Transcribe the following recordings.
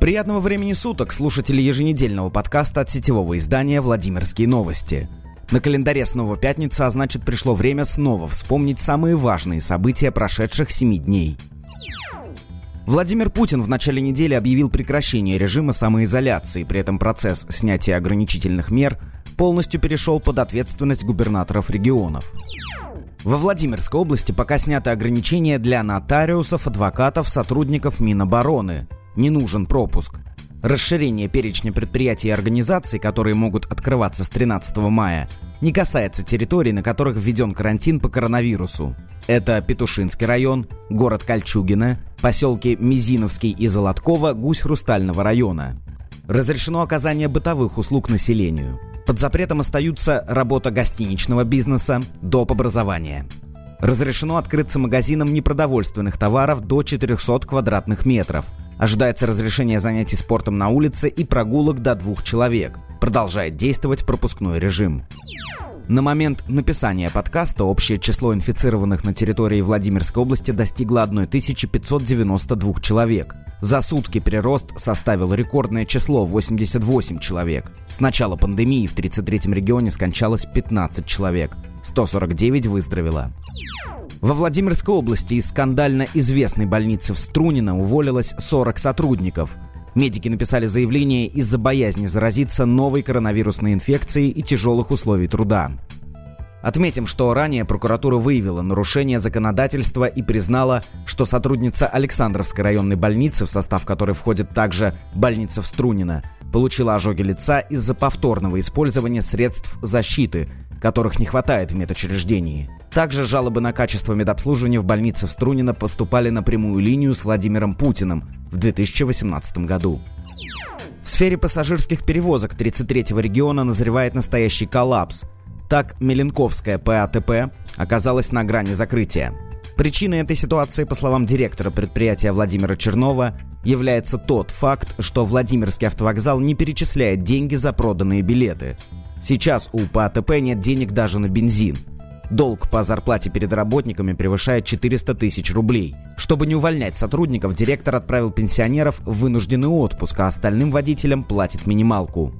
Приятного времени суток, слушатели еженедельного подкаста от сетевого издания «Владимирские новости». На календаре снова пятница, а значит пришло время снова вспомнить самые важные события прошедших семи дней. Владимир Путин в начале недели объявил прекращение режима самоизоляции, при этом процесс снятия ограничительных мер полностью перешел под ответственность губернаторов регионов. Во Владимирской области пока сняты ограничения для нотариусов, адвокатов, сотрудников Минобороны – не нужен пропуск. Расширение перечня предприятий и организаций, которые могут открываться с 13 мая, не касается территорий, на которых введен карантин по коронавирусу. Это Петушинский район, город Кольчугино, поселки Мизиновский и Золоткова, Гусь Хрустального района. Разрешено оказание бытовых услуг населению. Под запретом остаются работа гостиничного бизнеса, доп. образования. Разрешено открыться магазинам непродовольственных товаров до 400 квадратных метров – Ожидается разрешение занятий спортом на улице и прогулок до двух человек. Продолжает действовать пропускной режим. На момент написания подкаста общее число инфицированных на территории Владимирской области достигло 1592 человек. За сутки прирост составил рекордное число 88 человек. С начала пандемии в 33-м регионе скончалось 15 человек. 149 выздоровело. Во Владимирской области из скандально известной больницы в Струнино уволилось 40 сотрудников. Медики написали заявление из-за боязни заразиться новой коронавирусной инфекцией и тяжелых условий труда. Отметим, что ранее прокуратура выявила нарушение законодательства и признала, что сотрудница Александровской районной больницы, в состав которой входит также больница в Струнино, получила ожоги лица из-за повторного использования средств защиты, которых не хватает в медучреждении. Также жалобы на качество медобслуживания в больнице в Струнино поступали на прямую линию с Владимиром Путиным в 2018 году. В сфере пассажирских перевозок 33-го региона назревает настоящий коллапс. Так, Меленковская ПАТП оказалась на грани закрытия. Причиной этой ситуации, по словам директора предприятия Владимира Чернова, является тот факт, что Владимирский автовокзал не перечисляет деньги за проданные билеты. Сейчас у ПАТП нет денег даже на бензин – Долг по зарплате перед работниками превышает 400 тысяч рублей. Чтобы не увольнять сотрудников, директор отправил пенсионеров в вынужденный отпуск, а остальным водителям платит минималку.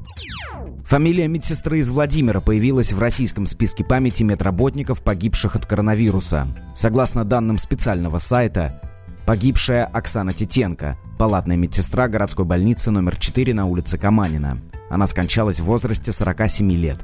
Фамилия медсестры из Владимира появилась в российском списке памяти медработников, погибших от коронавируса. Согласно данным специального сайта, погибшая Оксана Титенко, палатная медсестра городской больницы номер 4 на улице Каманина. Она скончалась в возрасте 47 лет.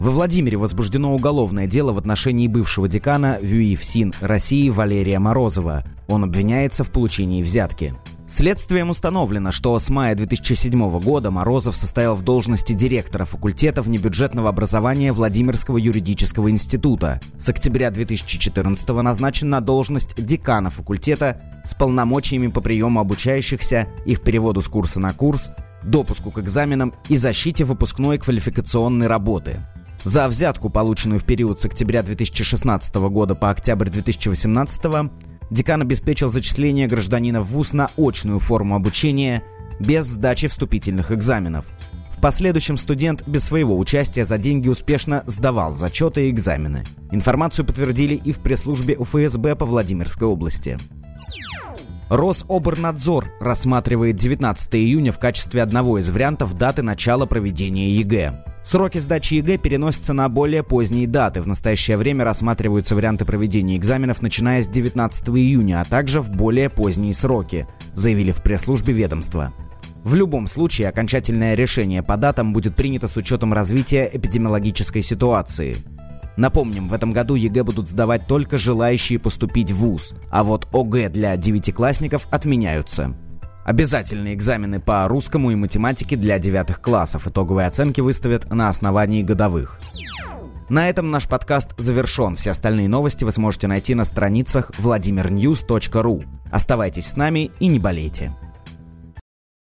Во Владимире возбуждено уголовное дело в отношении бывшего декана ВЮИФСИН России Валерия Морозова. Он обвиняется в получении взятки. Следствием установлено, что с мая 2007 года Морозов состоял в должности директора факультета внебюджетного образования Владимирского юридического института. С октября 2014 назначен на должность декана факультета с полномочиями по приему обучающихся, их переводу с курса на курс, допуску к экзаменам и защите выпускной квалификационной работы. За взятку, полученную в период с октября 2016 года по октябрь 2018, декан обеспечил зачисление гражданина в ВУЗ на очную форму обучения без сдачи вступительных экзаменов. В последующем студент без своего участия за деньги успешно сдавал зачеты и экзамены. Информацию подтвердили и в пресс-службе УФСБ по Владимирской области. Рособорнадзор рассматривает 19 июня в качестве одного из вариантов даты начала проведения ЕГЭ. Сроки сдачи ЕГЭ переносятся на более поздние даты. В настоящее время рассматриваются варианты проведения экзаменов, начиная с 19 июня, а также в более поздние сроки, заявили в пресс-службе ведомства. В любом случае, окончательное решение по датам будет принято с учетом развития эпидемиологической ситуации. Напомним, в этом году ЕГЭ будут сдавать только желающие поступить в ВУЗ, а вот ОГЭ для девятиклассников отменяются. Обязательные экзамены по русскому и математике для девятых классов. Итоговые оценки выставят на основании годовых. На этом наш подкаст завершен. Все остальные новости вы сможете найти на страницах vladimirnews.ru. Оставайтесь с нами и не болейте.